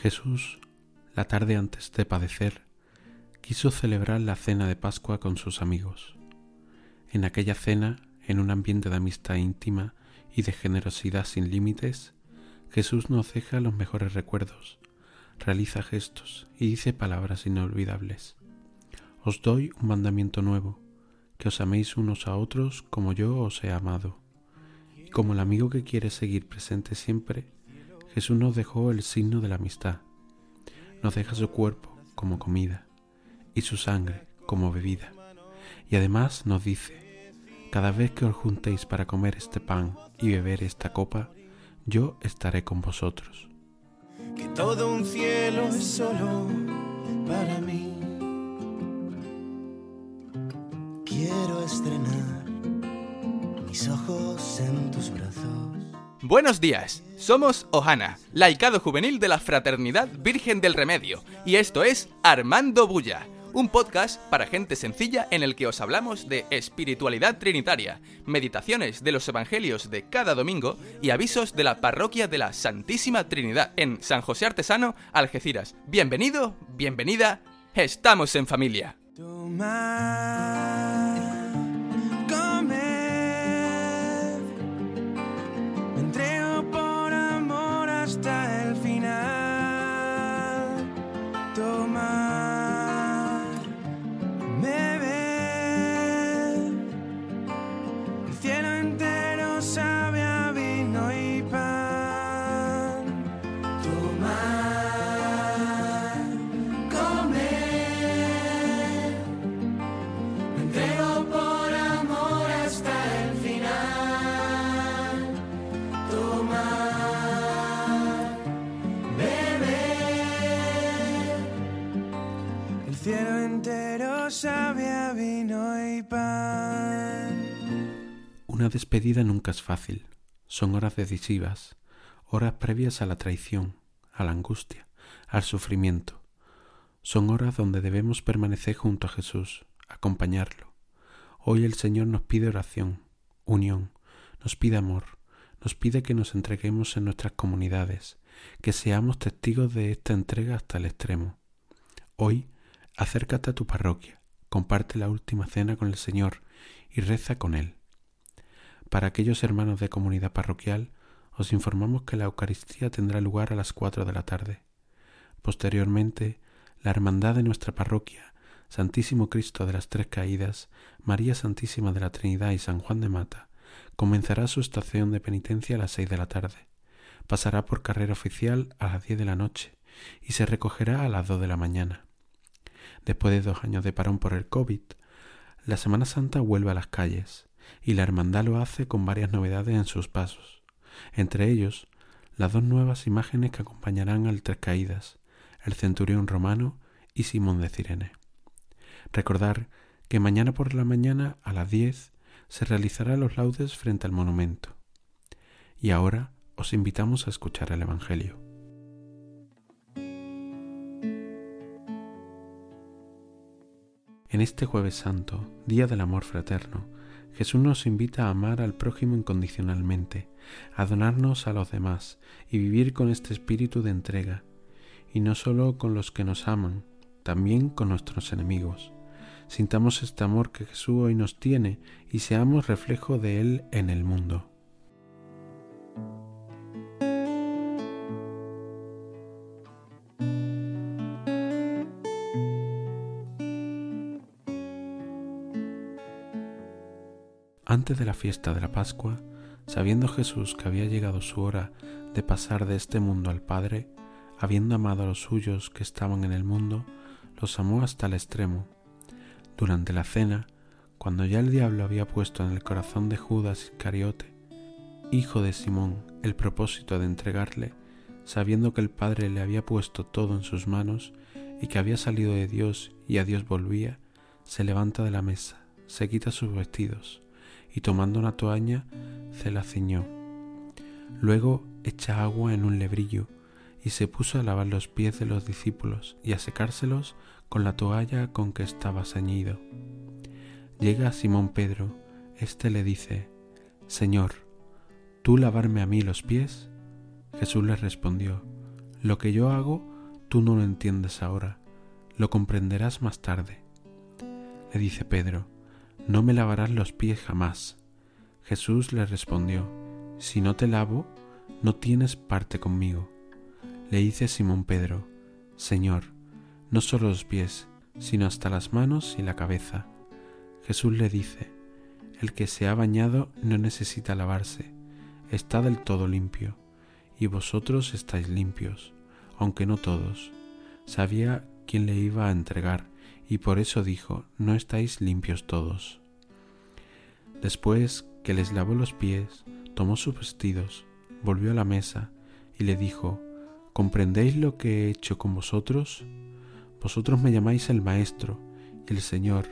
Jesús, la tarde antes de padecer, quiso celebrar la cena de Pascua con sus amigos. En aquella cena, en un ambiente de amistad íntima y de generosidad sin límites, Jesús nos deja los mejores recuerdos, realiza gestos y dice palabras inolvidables. Os doy un mandamiento nuevo, que os améis unos a otros como yo os he amado. Y como el amigo que quiere seguir presente siempre, Jesús nos dejó el signo de la amistad. Nos deja su cuerpo como comida y su sangre como bebida. Y además nos dice, cada vez que os juntéis para comer este pan y beber esta copa, yo estaré con vosotros. Que todo un cielo es solo para mí. Quiero estrenar mis ojos en tus brazos. Buenos días, somos Ohana, laicado juvenil de la Fraternidad Virgen del Remedio, y esto es Armando Bulla, un podcast para gente sencilla en el que os hablamos de espiritualidad trinitaria, meditaciones de los evangelios de cada domingo y avisos de la parroquia de la Santísima Trinidad en San José Artesano, Algeciras. Bienvenido, bienvenida, estamos en familia. Vino y pan. Una despedida nunca es fácil. Son horas decisivas, horas previas a la traición, a la angustia, al sufrimiento. Son horas donde debemos permanecer junto a Jesús, acompañarlo. Hoy el Señor nos pide oración, unión, nos pide amor, nos pide que nos entreguemos en nuestras comunidades, que seamos testigos de esta entrega hasta el extremo. Hoy, acércate a tu parroquia, comparte la última cena con el Señor y reza con Él. Para aquellos hermanos de comunidad parroquial, os informamos que la Eucaristía tendrá lugar a las cuatro de la tarde. Posteriormente, la Hermandad de nuestra parroquia, Santísimo Cristo de las Tres Caídas, María Santísima de la Trinidad y San Juan de Mata, comenzará su estación de penitencia a las seis de la tarde. Pasará por carrera oficial a las diez de la noche y se recogerá a las dos de la mañana. Después de dos años de parón por el COVID, la Semana Santa vuelve a las calles y la hermandad lo hace con varias novedades en sus pasos. Entre ellos, las dos nuevas imágenes que acompañarán al Tres Caídas, el centurión romano y Simón de Cirene. Recordar que mañana por la mañana a las 10 se realizarán los laudes frente al monumento. Y ahora os invitamos a escuchar el Evangelio. En este jueves santo, día del amor fraterno, Jesús nos invita a amar al prójimo incondicionalmente, a donarnos a los demás y vivir con este espíritu de entrega, y no solo con los que nos aman, también con nuestros enemigos. Sintamos este amor que Jesús hoy nos tiene y seamos reflejo de Él en el mundo. Antes de la fiesta de la Pascua, sabiendo Jesús que había llegado su hora de pasar de este mundo al Padre, habiendo amado a los suyos que estaban en el mundo, los amó hasta el extremo. Durante la cena, cuando ya el diablo había puesto en el corazón de Judas Iscariote, hijo de Simón, el propósito de entregarle, sabiendo que el Padre le había puesto todo en sus manos y que había salido de Dios y a Dios volvía, se levanta de la mesa, se quita sus vestidos y tomando una toalla se la ciñó. Luego echa agua en un lebrillo y se puso a lavar los pies de los discípulos y a secárselos con la toalla con que estaba ceñido. Llega Simón Pedro, éste le dice, Señor, ¿tú lavarme a mí los pies? Jesús le respondió, Lo que yo hago, tú no lo entiendes ahora, lo comprenderás más tarde. Le dice Pedro, no me lavarás los pies jamás. Jesús le respondió, si no te lavo, no tienes parte conmigo. Le dice Simón Pedro, Señor, no solo los pies, sino hasta las manos y la cabeza. Jesús le dice, el que se ha bañado no necesita lavarse, está del todo limpio, y vosotros estáis limpios, aunque no todos. Sabía quién le iba a entregar, y por eso dijo, no estáis limpios todos. Después que les lavó los pies, tomó sus vestidos, volvió a la mesa y le dijo, ¿comprendéis lo que he hecho con vosotros? Vosotros me llamáis el Maestro y el Señor,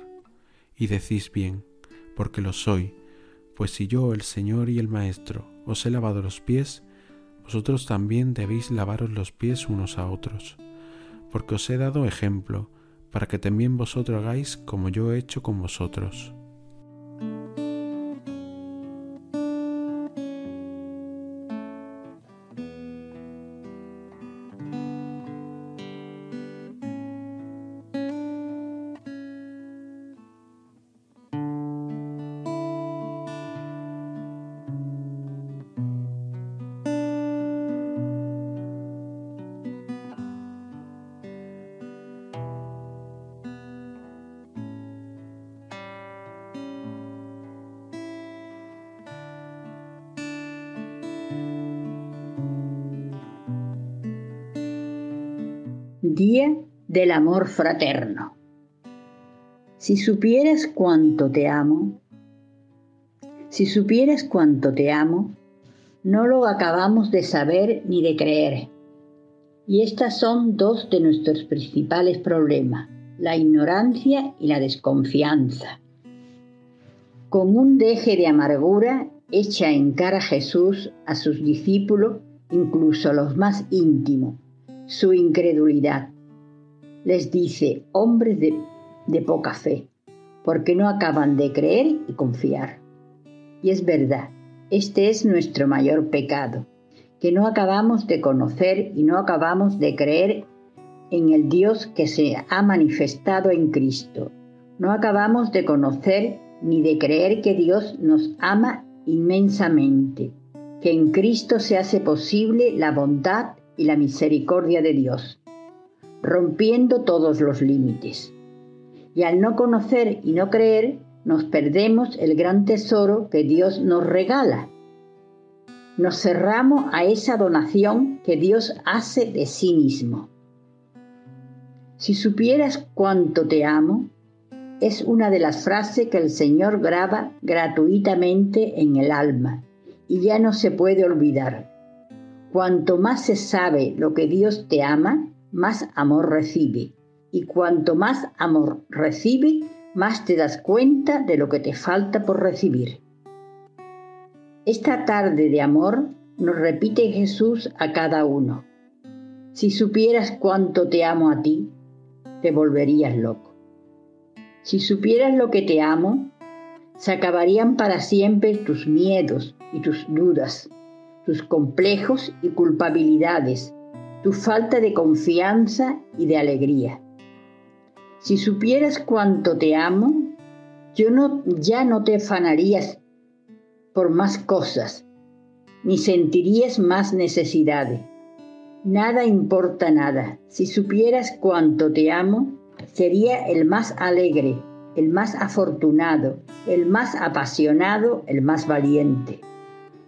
y decís bien, porque lo soy, pues si yo, el Señor y el Maestro, os he lavado los pies, vosotros también debéis lavaros los pies unos a otros, porque os he dado ejemplo, para que también vosotros hagáis como yo he hecho con vosotros. Día del Amor Fraterno. Si supieras cuánto te amo, si supieras cuánto te amo, no lo acabamos de saber ni de creer. Y estas son dos de nuestros principales problemas, la ignorancia y la desconfianza. Con un deje de amargura echa en cara Jesús a sus discípulos, incluso los más íntimos, su incredulidad. Les dice, hombres de, poca fe, porque no acaban de creer y confiar. Y es verdad, este es nuestro mayor pecado, que no acabamos de conocer y no acabamos de creer en el Dios que se ha manifestado en Cristo. No acabamos de conocer ni de creer que Dios nos ama inmensamente, que en Cristo se hace posible la bondad y la misericordia de Dios, rompiendo todos los límites. Y al no conocer y no creer, nos perdemos el gran tesoro que Dios nos regala. Nos cerramos a esa donación que Dios hace de sí mismo. Si supieras cuánto te amo, es una de las frases que el Señor graba gratuitamente en el alma y ya no se puede olvidar. Cuanto más se sabe lo que Dios te ama, más amor recibe. Y cuanto más amor recibe, más te das cuenta de lo que te falta por recibir. Esta tarde de amor nos repite Jesús a cada uno. Si supieras cuánto te amo a ti, te volverías loco. Si supieras lo que te amo, se acabarían para siempre tus miedos y tus dudas, tus complejos y culpabilidades, tu falta de confianza y de alegría. Si supieras cuánto te amo, yo no, ya no te afanarías por más cosas, ni sentirías más necesidades. Nada importa nada. Si supieras cuánto te amo, sería el más alegre, el más afortunado, el más apasionado, el más valiente.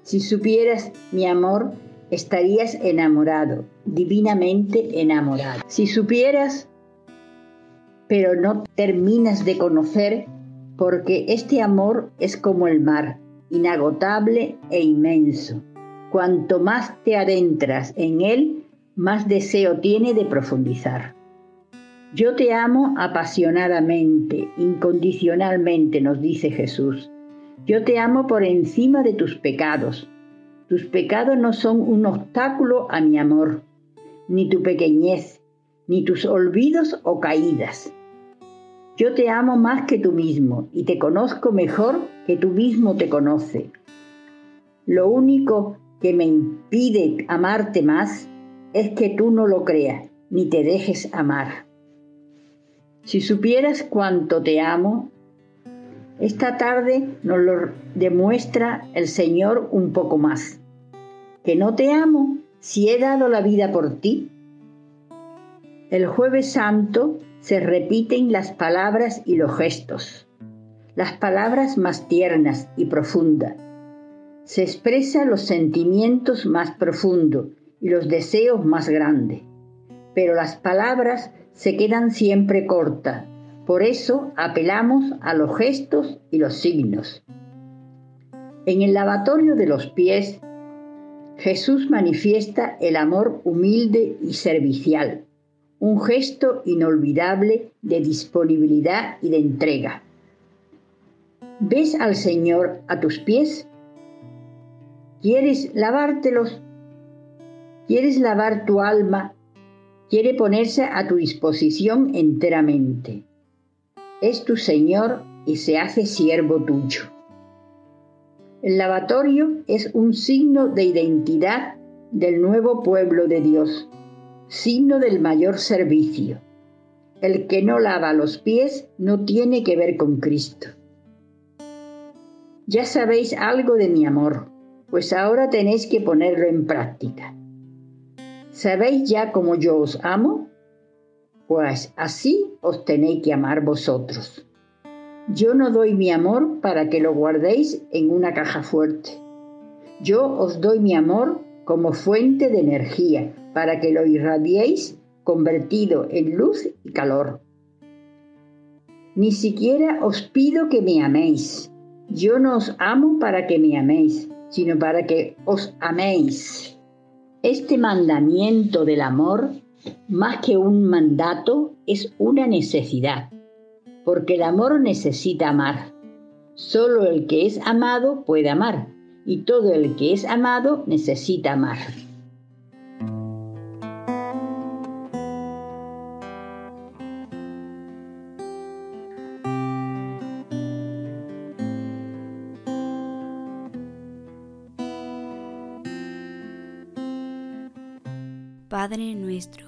Si supieras mi amor, estarías enamorado, divinamente enamorado. Si supieras, pero no terminas de conocer, porque este amor es como el mar, inagotable e inmenso. Cuanto más te adentras en él, más deseo tiene de profundizar. Yo te amo apasionadamente, incondicionalmente, nos dice Jesús. Yo te amo por encima de tus pecados. Tus pecados no son un obstáculo a mi amor, ni tu pequeñez, ni tus olvidos o caídas. Yo te amo más que tú mismo y te conozco mejor que tú mismo te conoce. Lo único que me impide amarte más es que tú no lo creas ni te dejes amar. Si supieras cuánto te amo, esta tarde nos lo demuestra el Señor un poco más. Que no te amo si he dado la vida por ti. El jueves santo se repiten las palabras y los gestos, las palabras más tiernas y profundas. Se expresan los sentimientos más profundos y los deseos más grandes, pero las palabras se quedan siempre cortas por eso apelamos a los gestos y los signos. En el lavatorio de los pies, Jesús manifiesta el amor humilde y servicial, un gesto inolvidable de disponibilidad y de entrega. ¿Ves al Señor a tus pies? ¿Quieres lavártelos? ¿Quieres lavar tu alma? Quiere ponerse a tu disposición enteramente es tu Señor y se hace siervo tuyo. El lavatorio es un signo de identidad del nuevo pueblo de Dios, signo del mayor servicio. El que no lava los pies no tiene que ver con Cristo. Ya sabéis algo de mi amor, pues ahora tenéis que ponerlo en práctica. ¿Sabéis ya cómo yo os amo? Pues así os tenéis que amar vosotros. Yo no doy mi amor para que lo guardéis en una caja fuerte. Yo os doy mi amor como fuente de energía para que lo irradiéis convertido en luz y calor. Ni siquiera os pido que me améis. Yo no os amo para que me améis, sino para que os améis. Este mandamiento del amor más que un mandato, es una necesidad, porque el amor necesita amar. Solo el que es amado puede amar, y todo el que es amado necesita amar. Padre nuestro